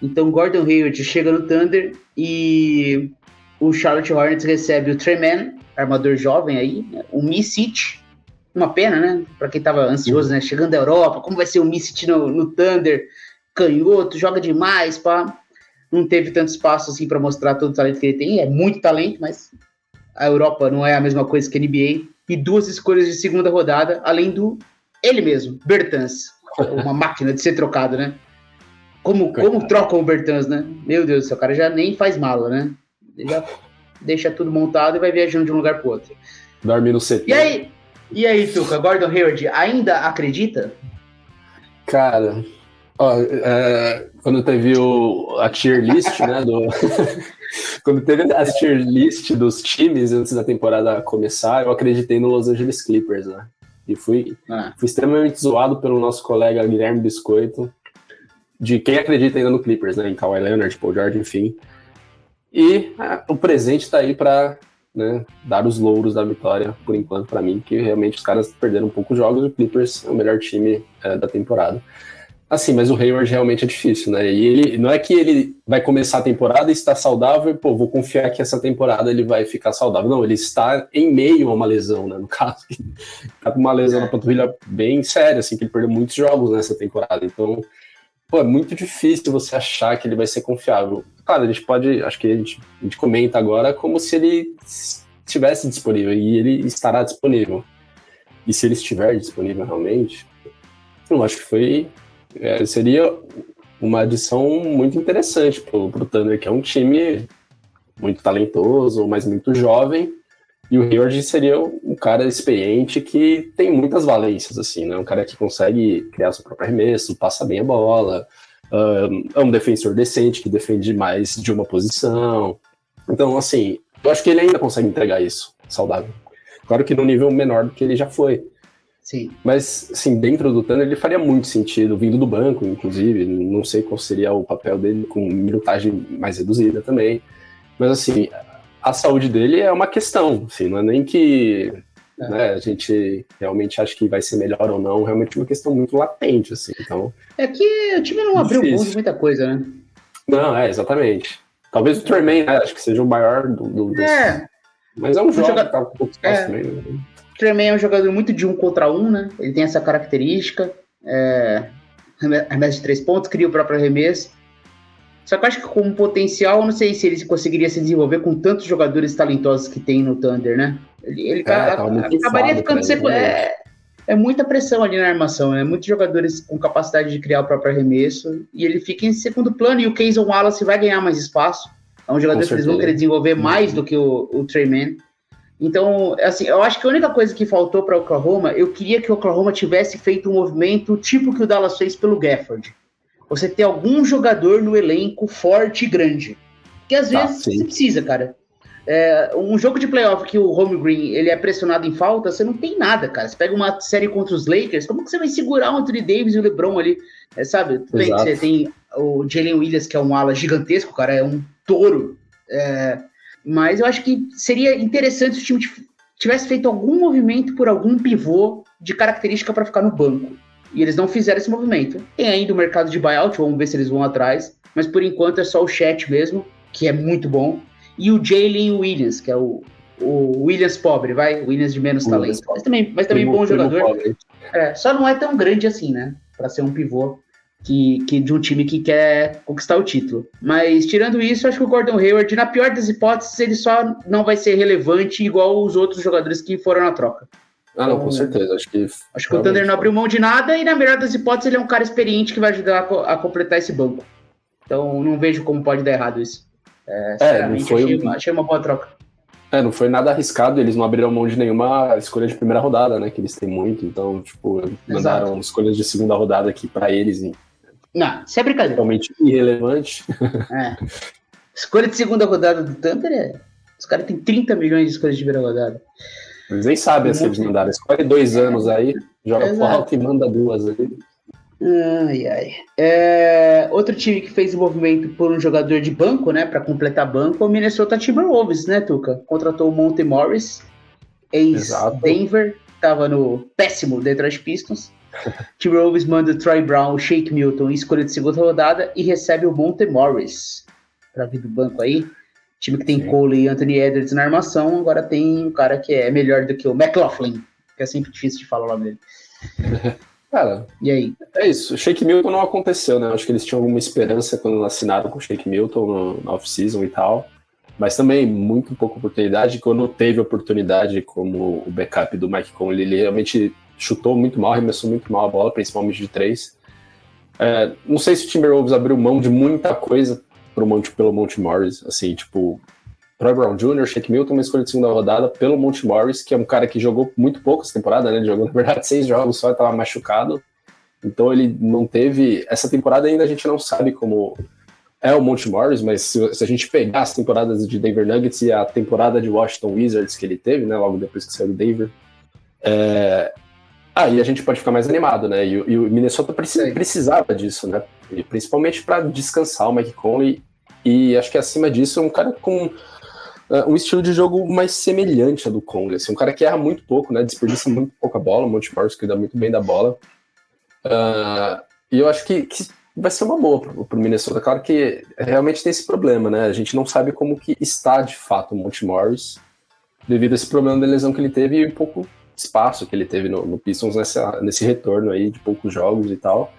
Então, Gordon Hayward chega no Thunder e o Charlotte Hornets recebe o Treman, armador jovem aí, né? o Misic, uma pena, né? Para quem tava ansioso, né? Chegando da Europa, como vai ser o Misic no, no Thunder? Canhoto, joga demais, pá. Não teve tanto espaço assim para mostrar todo o talento que ele tem. É muito talento, mas a Europa não é a mesma coisa que a NBA. E duas escolhas de segunda rodada, além do ele mesmo, Bertans. Uma (laughs) máquina de ser trocado, né? Como, como trocam o Bertans, né? Meu Deus do céu, o cara já nem faz mala, né? Ele já deixa tudo montado e vai viajando de um lugar para outro. Dorme no CT. E aí, e aí, Tuca, Gordon Hayward ainda acredita? Cara, ó, é, quando teve o, a tier list, né, do... (laughs) quando teve a tier list dos times antes da temporada começar, eu acreditei no Los Angeles Clippers, né? E fui, ah. fui extremamente zoado pelo nosso colega Guilherme Biscoito, de quem acredita ainda no Clippers, né? Em Kawhi Leonard, Paul George, enfim. E ah, o presente está aí para né, dar os louros da vitória, por enquanto, para mim, que realmente os caras perderam um pouco jogos e o Clippers é o melhor time é, da temporada. Assim, mas o Hayward realmente é difícil, né? E ele não é que ele vai começar a temporada e está saudável e, pô, vou confiar que essa temporada ele vai ficar saudável. Não, ele está em meio a uma lesão, né? No caso, (laughs) tá com uma lesão na panturrilha bem séria, assim, que ele perdeu muitos jogos nessa temporada. Então, pô, é muito difícil você achar que ele vai ser confiável. Claro, a gente pode, acho que a gente, a gente comenta agora como se ele estivesse disponível e ele estará disponível. E se ele estiver disponível realmente, eu acho que foi é, seria uma adição muito interessante pro, pro Thunder, que é um time muito talentoso, mas muito jovem. E o Hayward seria um cara experiente que tem muitas valências, assim, né? Um cara que consegue criar seu próprio arremesso, passa bem a bola, é um defensor decente que defende mais de uma posição. Então, assim, eu acho que ele ainda consegue entregar isso, saudável. Claro que no nível menor do que ele já foi. Sim. Mas, assim, dentro do Thunder ele faria muito sentido, vindo do banco, inclusive. Não sei qual seria o papel dele com minutagem mais reduzida também. Mas, assim, a saúde dele é uma questão, assim, não é nem que é. né, a gente realmente acha que vai ser melhor ou não, realmente é uma questão muito latente, assim, então... É que o time não abriu mão de muita coisa, né? Não, é, exatamente. Talvez o Tremaine, né, acho que seja o maior do... do. É. Mas é um jogo joga... que tá um pouco é. também, né? O Tremaine é um jogador muito de um contra um, né? Ele tem essa característica, é... arremesso de três pontos, cria o próprio arremesso, só que eu acho que como potencial, não sei se ele conseguiria se desenvolver com tantos jogadores talentosos que tem no Thunder, né? Ele, ele é, tá, acabaria ficando sempre. É, é, muita pressão ali na armação, né? Muitos jogadores com capacidade de criar o próprio arremesso e ele fica em segundo plano e o Keyson Wallace vai ganhar mais espaço. É um jogador que eles vão querer desenvolver mais do que o, o Treyman. Então, assim, eu acho que a única coisa que faltou para o Oklahoma, eu queria que o Oklahoma tivesse feito um movimento tipo que o Dallas fez pelo Gafford você ter algum jogador no elenco forte e grande. Que às tá, vezes sim. você precisa, cara. É, um jogo de playoff que o Home Green ele é pressionado em falta, você não tem nada, cara. Você pega uma série contra os Lakers, como que você vai segurar o Anthony Davis e o LeBron ali? É, sabe? Bem, você tem o Jalen Williams, que é um ala gigantesco, cara, é um touro. É, mas eu acho que seria interessante se o time tivesse feito algum movimento por algum pivô de característica para ficar no banco. E eles não fizeram esse movimento. Tem ainda o mercado de buyout, vamos ver se eles vão atrás. Mas por enquanto é só o chat mesmo, que é muito bom. E o Jalen Williams, que é o, o Williams pobre, vai? Williams de menos Williams talento. Mas também, mas também bom jogador. É, só não é tão grande assim, né? Para ser um pivô que, que, de um time que quer conquistar o título. Mas tirando isso, acho que o Gordon Hayward, na pior das hipóteses, ele só não vai ser relevante igual os outros jogadores que foram na troca. Ah, não, com certeza. Acho que. Acho que o Thunder não abriu mão de nada e, na melhor das hipóteses, ele é um cara experiente que vai ajudar a, a completar esse banco. Então, não vejo como pode dar errado isso. É, é não foi achei, uma, achei uma boa troca. É, não foi nada arriscado, eles não abriram mão de nenhuma escolha de primeira rodada, né? Que eles têm muito, então, tipo, mandaram Exato. escolhas de segunda rodada aqui para eles. E... Não, isso é brincadeira. Totalmente irrelevante. (laughs) É. Escolha de segunda rodada do Thunder é. Os caras têm 30 milhões de escolhas de primeira rodada. Eles nem sabem se eles mandaram. Escolhe dois anos aí, joga alto e manda duas ali. Ai, ai. É, outro time que fez o movimento por um jogador de banco, né, para completar banco, é o Minnesota Timberwolves, né, Tuca? Contratou o Monte Morris, ex-Denver, tava no péssimo Detroit Pistons. (laughs) Timberwolves manda o Troy Brown, o Shake Milton, escolha de segunda rodada e recebe o Monte Morris para vir do banco aí. Time que tem Sim. Cole e Anthony Edwards na armação, agora tem um cara que é melhor do que o McLaughlin, que é sempre difícil de falar o nome dele. (laughs) Cara, e aí? É isso. O Shake Milton não aconteceu, né? Acho que eles tinham alguma esperança quando assinaram com o Shake Milton no, na off-season e tal. Mas também muito pouca oportunidade. Quando teve oportunidade como o backup do Mike Conley, ele realmente chutou muito mal, arremessou muito mal a bola, principalmente de três. É, não sei se o Timberwolves abriu mão de muita coisa pro Monte, pelo Monte Morris, assim, tipo, Troy Brown Jr., Shake Milton, uma escolha de segunda rodada pelo Monte Morris, que é um cara que jogou muito pouco essa temporada, né? Ele jogou, na verdade, seis jogos só, estava machucado. Então ele não teve. Essa temporada ainda a gente não sabe como é o Monte Morris, mas se, se, a gente pegar as temporadas de Denver Nuggets e a temporada de Washington Wizards que ele teve, né? Logo depois que saiu do Denver. É, aí a gente pode ficar mais animado, né? E, e o Minnesota precisava disso, né? E principalmente para descansar o Mike Conley e acho que acima disso é um cara com uh, um estilo de jogo mais semelhante ao do Conley. Assim, um cara que erra muito pouco, né? Desperdiça muito pouca bola, o Monte Morris cuida muito bem da bola. Uh, e eu acho que, que, vai ser uma boa pro, pro Minnesota. Claro que realmente tem esse problema, né? A gente não sabe como que está de fato o Monte Morris devido a esse problema de lesão que ele teve e um pouco espaço que ele teve no, no Pistons nessa, nesse retorno aí de poucos jogos e tal.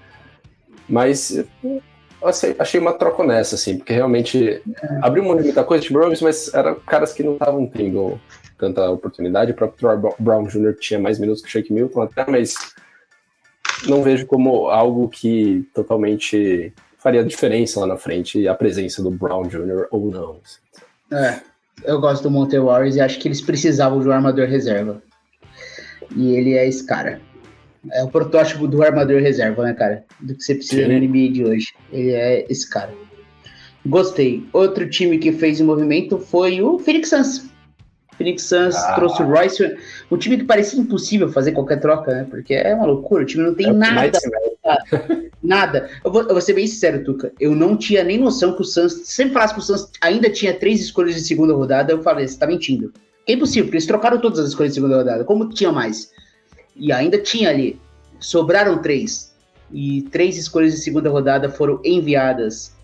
Mas assim, achei uma troca nessa, assim, porque realmente abriu muita coisa de Rose, mas eram caras que não estavam tendo tanta oportunidade. O próprio Troy Brown Jr. tinha mais minutos que o Shake Milton até, mas não vejo como algo que totalmente faria diferença lá na frente a presença do Brown Jr. ou não. É, eu gosto do Monte Warriors e acho que eles precisavam de um armador reserva. E ele é esse cara. É o protótipo do armador reserva, né, cara? Do que você precisa Sim. na NBA de hoje. Ele é esse cara. Gostei. Outro time que fez o movimento foi o Phoenix Suns. Phoenix Suns ah. trouxe o Royce, um time que parecia impossível fazer qualquer troca, né? Porque é uma loucura, o time não tem é nada. (laughs) nada. Eu vou, eu vou, ser bem sincero, Tuca. Eu não tinha nem noção que o Suns, sempre falasse que o Suns ainda tinha três escolhas de segunda rodada, eu falei, você tá mentindo. É impossível, porque eles trocaram todas as escolhas de segunda rodada. Como tinha mais? E ainda tinha ali. Sobraram três. E três escolhas de segunda rodada foram enviadas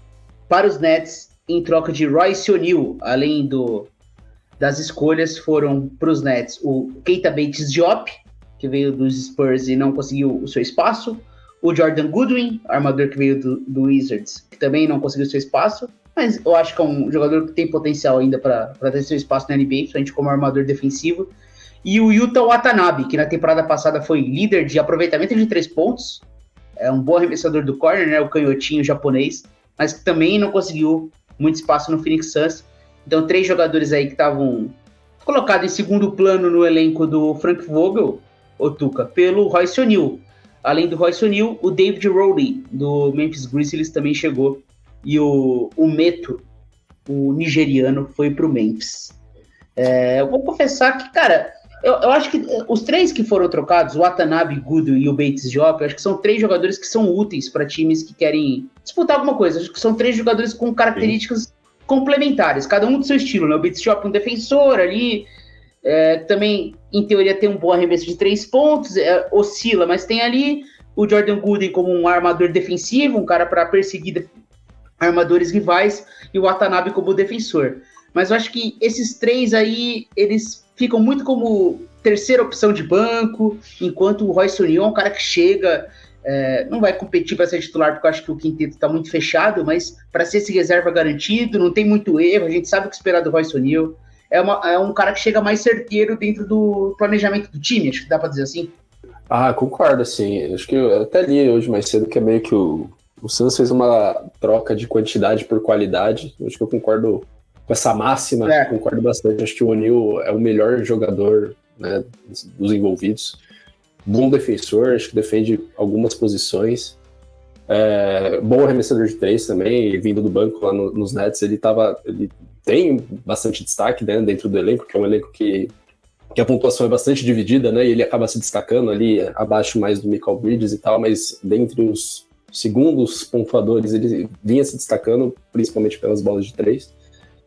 para os Nets em troca de Royce O'Neal, além do das escolhas foram para os Nets o Keita Bates Diop, que veio dos Spurs e não conseguiu o seu espaço, o Jordan Goodwin, armador que veio do, do Wizards, que também não conseguiu seu espaço, mas eu acho que é um jogador que tem potencial ainda para ter seu espaço na NBA, principalmente como armador defensivo. E o Yuta Watanabe, que na temporada passada foi líder de aproveitamento de três pontos, é um bom arremessador do corner, né, o canhotinho japonês, mas que também não conseguiu muito espaço no Phoenix Suns. Então, três jogadores aí que estavam colocados em segundo plano no elenco do Frank Vogel, o Tuca, pelo Royce O'Neal. Além do Royce O'Neal, o David Rowley, do Memphis Grizzlies, também chegou. E o, o Meto, o nigeriano, foi para o Memphis. É, eu vou confessar que, cara, eu, eu, acho que os três que foram trocados, o Watanabe, Gudo e o Bates eu acho que são três jogadores que são úteis para times que querem disputar alguma coisa. Acho que são três jogadores com características Sim complementares, cada um do seu estilo, né? O Bitshop um defensor ali, é, também, em teoria, tem um bom arremesso de três pontos, é, oscila, mas tem ali o Jordan Gooden como um armador defensivo, um cara para perseguir armadores rivais, e o Watanabe como defensor. Mas eu acho que esses três aí, eles ficam muito como terceira opção de banco, enquanto o Royce O'Neal é um cara que chega, é, não vai competir para ser titular, porque eu acho que o quinteto está muito fechado, mas para ser esse reserva garantido, não tem muito erro, a gente sabe o que esperar do Royce O'Neal. É, é um cara que chega mais certeiro dentro do planejamento do time, acho que dá para dizer assim. Ah, concordo, assim. Acho que eu até li hoje mais cedo que é meio que o, o Santos fez uma troca de quantidade por qualidade. Acho que eu concordo com essa máxima, é. concordo bastante. Acho que o O'Neal é o melhor jogador né, dos envolvidos bom defensor, acho que defende algumas posições. É, bom arremessador de três também, vindo do banco lá no, nos Nets, ele tava. Ele tem bastante destaque né, dentro do elenco, que é um elenco que, que a pontuação é bastante dividida, né? E ele acaba se destacando ali abaixo mais do Michael Bridges e tal, mas dentre os segundos pontuadores ele vinha se destacando, principalmente pelas bolas de três.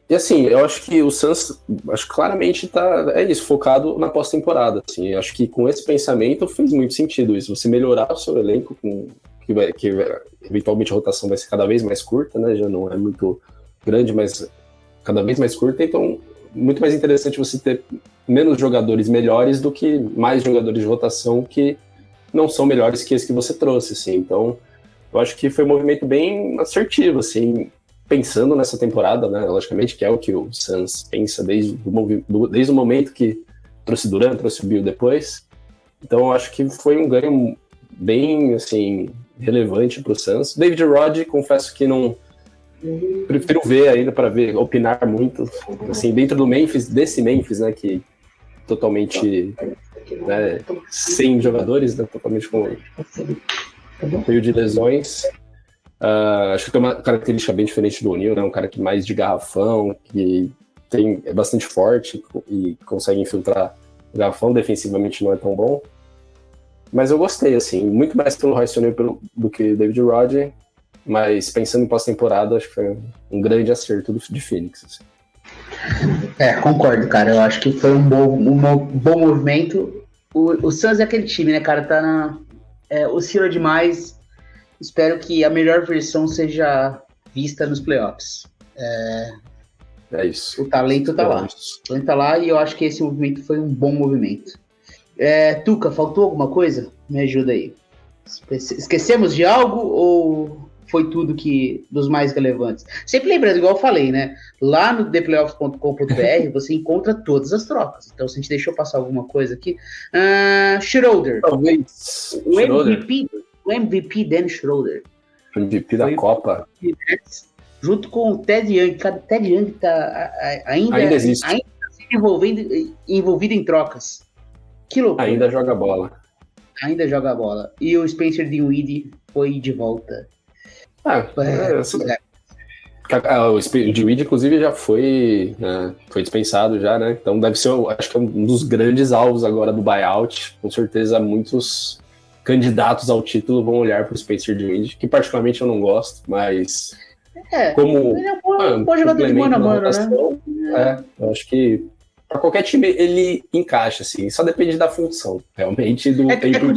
E assim, eu acho que o Suns, acho claramente tá, é isso, focado na pós-temporada. Assim, acho que com esse pensamento fez muito sentido isso. Você melhorar o seu elenco, com, que, que eventualmente a rotação vai ser cada vez mais curta, né? Já não é muito grande, mas cada vez mais curta. Então, muito mais interessante você ter menos jogadores melhores do que mais jogadores de rotação que não são melhores que esse que você trouxe, assim. Então, eu acho que foi um movimento bem assertivo, assim pensando nessa temporada, né? Logicamente, que é o que o Suns pensa desde o, desde o momento que trouxe Durant, trouxe Bill depois. Então, eu acho que foi um ganho bem, assim, relevante para o Suns. David Rod, confesso que não prefiro ver ainda para ver, opinar muito, assim, dentro do Memphis, desse Memphis, né, que totalmente né, sem jogadores, né, totalmente com cheio de lesões. Uh, acho que tem uma característica bem diferente do O'Neill, né? Um cara que mais de garrafão, que tem, é bastante forte e consegue infiltrar o garrafão, defensivamente não é tão bom. Mas eu gostei, assim, muito mais pelo Royce O'Neill do que David Rodgers, mas pensando em pós-temporada, acho que foi um grande acerto de Phoenix. Assim. É, concordo, cara. Eu acho que foi um bom, um bom movimento. O, o Suns é aquele time, né, cara? Tá na. É, oscila demais Espero que a melhor versão seja vista nos playoffs. É, é isso. O talento tá é lá. Isso. O talento tá lá e eu acho que esse movimento foi um bom movimento. É, Tuca, faltou alguma coisa? Me ajuda aí. Esquecemos de algo ou foi tudo que dos mais relevantes? Sempre lembrando, igual eu falei, né? Lá no theplayoffs.com.br (laughs) você encontra todas as trocas. Então, se a gente deixou passar alguma coisa aqui. Uh, Schroeder. Talvez. O MVP, o MVP Dan Schroeder. MVP da Copa. Junto com o Ted Young. Cara, Ted Young tá ainda, ainda existe. Ainda tá envolvendo, envolvido em trocas. Que loucura. Ainda joga bola. Ainda joga bola. E o Spencer Dinwiddie foi de volta. Ah, é, é, é. O Dinwiddie, inclusive, já foi, né, foi dispensado já, né? Então deve ser, acho que é um dos grandes alvos agora do buyout. Com certeza muitos candidatos ao título vão olhar para o Spencer Dinwiddie, que particularmente eu não gosto, mas é, como ele é um bom, ah, um bom jogador de mano a mano, né? É, eu acho que para qualquer time ele encaixa, assim, só depende da função, realmente, do é, tempo é que o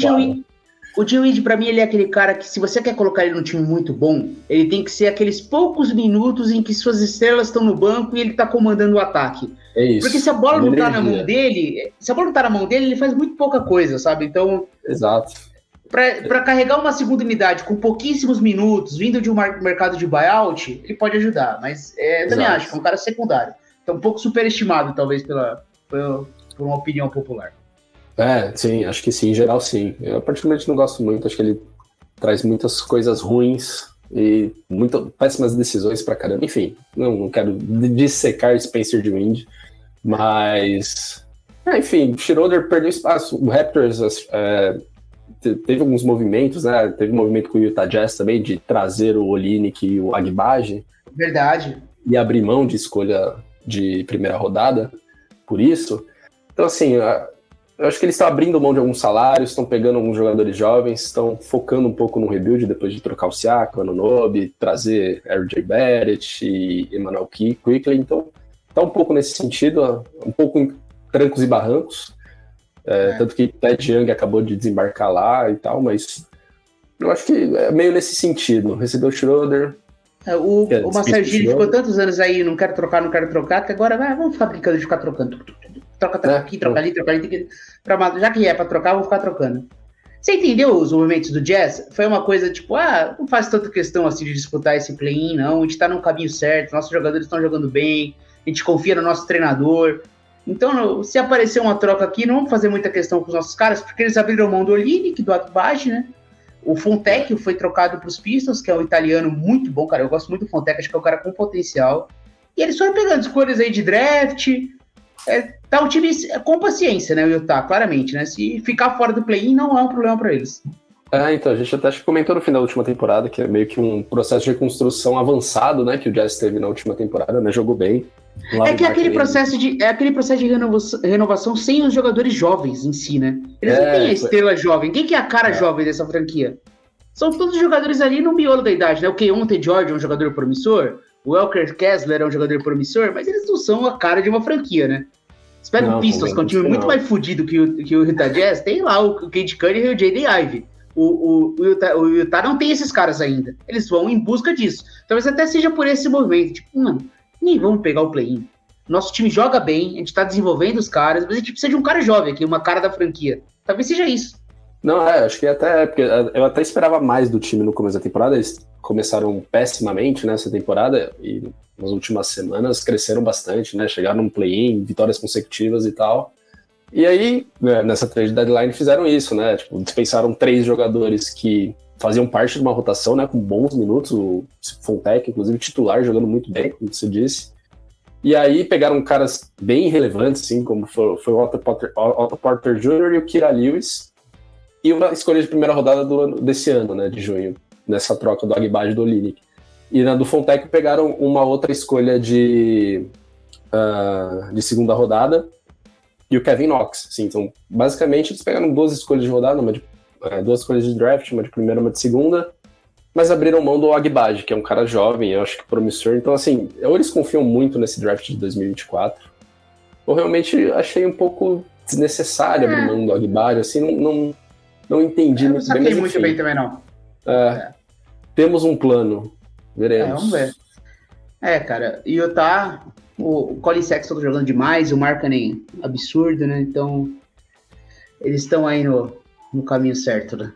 o Jim Weed, pra mim, ele é aquele cara que, se você quer colocar ele num time muito bom, ele tem que ser aqueles poucos minutos em que suas estrelas estão no banco e ele tá comandando o ataque. É isso. Porque se a bola não tá na mão dele, se a bola não tá na mão dele, ele faz muito pouca coisa, sabe? Então. Exato. Para carregar uma segunda unidade com pouquíssimos minutos, vindo de um mercado de buyout, ele pode ajudar. Mas é, eu também acho que é um cara secundário. Então, um pouco superestimado, talvez, pela, pela, por uma opinião popular. É, sim, acho que sim, em geral sim. Eu particularmente não gosto muito, acho que ele traz muitas coisas ruins e muitas péssimas decisões pra caramba. Enfim, não, não quero dissecar Spencer de Wind, mas. É, enfim, Schroeder perdeu espaço. O Raptors é, teve alguns movimentos, né? Teve um movimento com o Utah Jazz também de trazer o Olinick e o Agbaje. Verdade. E abrir mão de escolha de primeira rodada por isso. Então, assim, eu acho que eles estão abrindo mão de alguns salários, estão pegando alguns jogadores jovens, estão focando um pouco no rebuild depois de trocar o Siaka, no Nobe, trazer RJ Barrett e Emmanuel Quickly. Então, tá um pouco nesse sentido, um pouco em trancos e barrancos. É, é. Tanto que Ted Young acabou de desembarcar lá e tal, mas eu acho que é meio nesse sentido. Recebeu o Schroeder. É, o, é, o ficou tantos anos aí, não quero trocar, não quero trocar, que agora vai, vamos ficar brincando de ficar trocando troca, troca é, aqui, troca ali, troca ali. Pra, já que é pra trocar, vou ficar trocando. Você entendeu os movimentos do Jazz? Foi uma coisa tipo, ah, não faz tanta questão assim de disputar esse play-in, não. A gente tá no caminho certo, nossos jogadores estão jogando bem, a gente confia no nosso treinador. Então, se aparecer uma troca aqui, não vamos fazer muita questão com os nossos caras, porque eles abriram mão do Olinick, do Akbage, né? O Fontec foi trocado para os Pistons, que é um italiano muito bom, cara. Eu gosto muito do Fontec, acho que é um cara com potencial. E eles foram pegando escolhas aí de draft, é, tá um time com paciência, né, o Utah, claramente, né? Se ficar fora do play-in não é um problema para eles. É, então, a gente até comentou no final da última temporada que é meio que um processo de reconstrução avançado, né, que o Jazz teve na última temporada, né, jogou bem. É que é aquele, processo de, é aquele processo de renovação, renovação sem os jogadores jovens em si, né? Eles é, não têm a estrela jovem. Quem que é a cara é. jovem dessa franquia? São todos jogadores ali no miolo da idade, né? O que ontem George é um jogador promissor, o Elker Kessler é um jogador promissor, mas eles não são a cara de uma franquia, né? Você pega o Pistons, que é um time muito mais fodido que o, que o Utah Jazz, tem lá o Kate Cunningham e o J.D. Ivey. O, o, o, Utah, o Utah não tem esses caras ainda. Eles vão em busca disso. Talvez até seja por esse movimento. Tipo, mano, nem vamos pegar o play-in. Nosso time joga bem, a gente tá desenvolvendo os caras, mas a gente precisa de um cara jovem aqui, uma cara da franquia. Talvez seja isso. Não, é, acho que até. Porque eu até esperava mais do time no começo da temporada. Eles começaram pessimamente nessa temporada e nas últimas semanas cresceram bastante, né? Chegaram no play-in, vitórias consecutivas e tal. E aí, né, nessa trade deadline, fizeram isso, né? Tipo, dispensaram três jogadores que faziam parte de uma rotação, né? Com bons minutos. O Fontec, inclusive, titular, jogando muito bem, como você disse. E aí pegaram caras bem relevantes, assim, como foi, foi o Otto Porter, Otto Porter Jr. e o Kira Lewis. E uma escolha de primeira rodada do, desse ano, né? De junho, nessa troca do Agbad do Olinick. E na do Fontec pegaram uma outra escolha de, uh, de segunda rodada e o Kevin Knox. Assim, então, basicamente, eles pegaram duas escolhas de rodada, uma de, uh, duas escolhas de draft, uma de primeira e uma de segunda, mas abriram mão do Agbad, que é um cara jovem, eu acho que promissor. Então, assim, ou eles confiam muito nesse draft de 2024, ou realmente achei um pouco desnecessário é. abrir mão do Agbad, assim, não, não, não entendi muito bem. Não muito bem também, não. É, é. Temos um plano. Veremos. É, vamos ver. É, cara, e o tá. O Colin Sexton tá jogando demais, o Markkanen absurdo, né? Então, eles estão aí no, no caminho certo, né?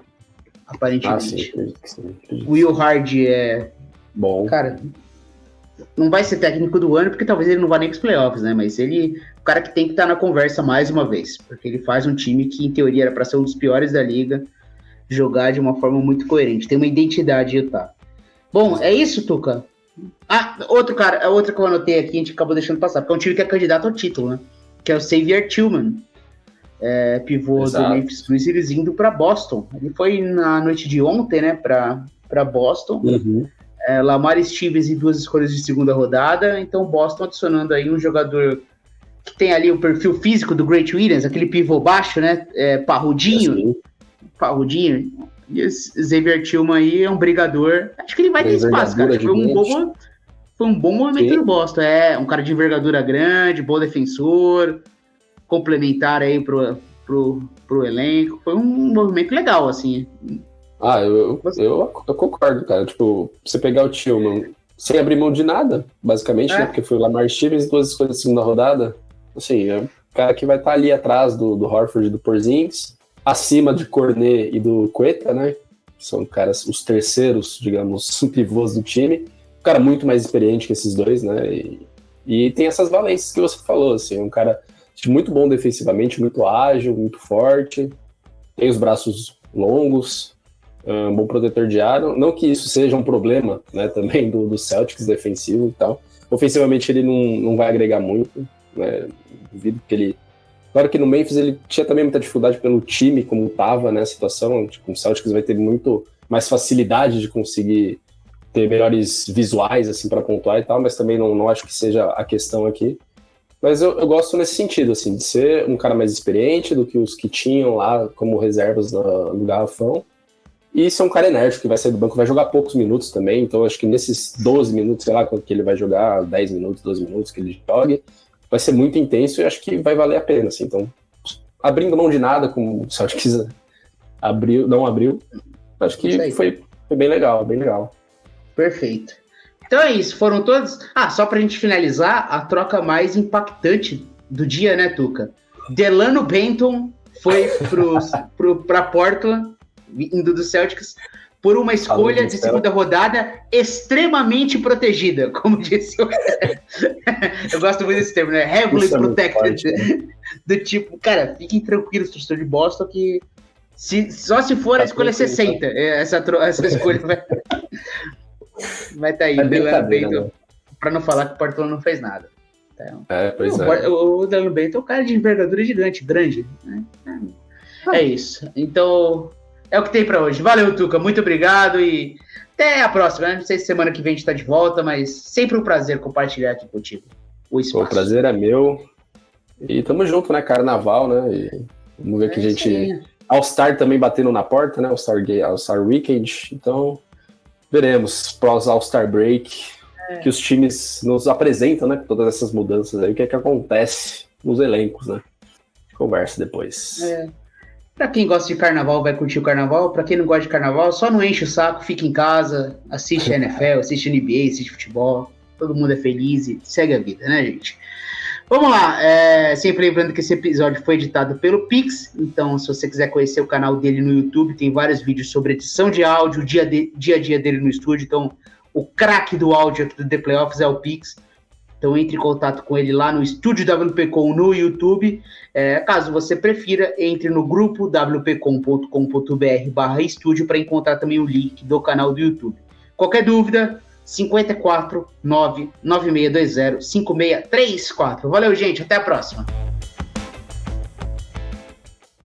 aparentemente. Ah, sim, sim, sim. O Will Hard é. Bom. Cara, não vai ser técnico do ano, porque talvez ele não vá nem para os playoffs, né? Mas ele, o cara que tem que estar tá na conversa mais uma vez, porque ele faz um time que, em teoria, era para ser um dos piores da liga, jogar de uma forma muito coerente. Tem uma identidade Utah. Bom, é isso, Tuca? Ah, outro cara, é outro que eu anotei aqui, a gente acabou deixando passar, porque é um time que é candidato ao título, né? Que é o Xavier Tillman, é, pivô Exato. do Memphis Grizzlies, indo para Boston. Ele foi na noite de ontem, né, para Boston. Uhum. É, Lamar Stevens e duas escolhas de segunda rodada, então Boston adicionando aí um jogador que tem ali o perfil físico do Great Williams, aquele pivô baixo, né, é, parrudinho, parrudinho, e esse Xavier Tillman aí é um brigador. Acho que ele vai ter espaço, cara. Foi um, bom, foi um bom movimento Sim. do Boston. É, um cara de envergadura grande, bom defensor, complementar aí pro, pro, pro elenco. Foi um movimento legal, assim. Ah, eu, eu, eu, concordo, cara. Tipo, você pegar o Tillman sem abrir mão de nada, basicamente, é. né? Porque foi o Lamar Stevens, duas escolhas de segunda rodada. Assim, é o cara que vai estar tá ali atrás do, do Horford e do Porzingis acima de Cornet e do Cueta, né? São caras, os terceiros, digamos, (laughs) pivôs do time. Um cara muito mais experiente que esses dois, né? E, e tem essas valências que você falou, assim, um cara muito bom defensivamente, muito ágil, muito forte, tem os braços longos, um bom protetor de aro. Não que isso seja um problema, né, também do, do Celtics defensivo e tal. Ofensivamente ele não, não vai agregar muito, né? Duvido que ele Claro que no Memphis ele tinha também muita dificuldade pelo time, como estava né, a situação. Tipo, o Celtics vai ter muito mais facilidade de conseguir ter melhores visuais assim para pontuar e tal, mas também não, não acho que seja a questão aqui. Mas eu, eu, gosto nesse sentido, assim, de ser um cara mais experiente do que os que tinham lá como reservas no, no garrafão. E ser um cara enérgico que vai sair do banco, vai jogar poucos minutos também. Então acho que nesses 12 minutos, sei lá, quanto que ele vai jogar, 10 minutos, 12 minutos que ele jogue, vai ser muito intenso e acho que vai valer a pena, assim. Então, abrindo mão de nada, como o Celtics abriu, não abriu, acho que foi, foi bem legal, bem legal. Perfeito. Então é isso, foram todos. Ah, só pra gente finalizar, a troca mais impactante do dia, né, Tuca? Delano Benton foi pro, (laughs) pro, pra Portland, indo do Celtics, por uma escolha de segunda rodada extremamente protegida, como (laughs) disse o... Eu gosto muito desse termo, né? Heavily é protected. (laughs) Do tipo, cara, fiquem tranquilos, torcedor de Boston, que se, só se for tá a escolha 60, é, essa, essa (laughs) escolha vai vai estar tá aí, é Delano Bento, né? para não falar que o Portland não fez nada. Então, é, pois o, é. O, o Delano Bento é um cara de envergadura gigante, grande. Né? É, é isso. Então, é o que tem para hoje. Valeu, Tuca. Muito obrigado e até a próxima. Né? Não sei se semana que vem a gente tá de volta, mas sempre um prazer compartilhar aqui contigo o espaço. O prazer é meu. E tamo junto, né? Carnaval, né? E vamos ver é que a gente. All-Star também batendo na porta, né? All-Star All-Star Weekend. Então, veremos pós All-Star Break. É. Que os times nos apresentam, né? Com todas essas mudanças aí. O que é que acontece nos elencos, né? Conversa depois. É. Pra quem gosta de carnaval, vai curtir o carnaval. Pra quem não gosta de carnaval, só não enche o saco, fica em casa, assiste (laughs) a NFL, assiste a NBA, assiste futebol. Todo mundo é feliz e segue a vida, né, gente? Vamos lá, é, sempre lembrando que esse episódio foi editado pelo Pix, então se você quiser conhecer o canal dele no YouTube, tem vários vídeos sobre edição de áudio, dia, de, dia a dia dele no estúdio, então o craque do áudio aqui do The Playoffs é o Pix. Então entre em contato com ele lá no Estúdio WPcom no YouTube. É, caso você prefira, entre no grupo wpcom.com.br barra estúdio para encontrar também o link do canal do YouTube. Qualquer dúvida, 54 99620 5634. Valeu, gente. Até a próxima.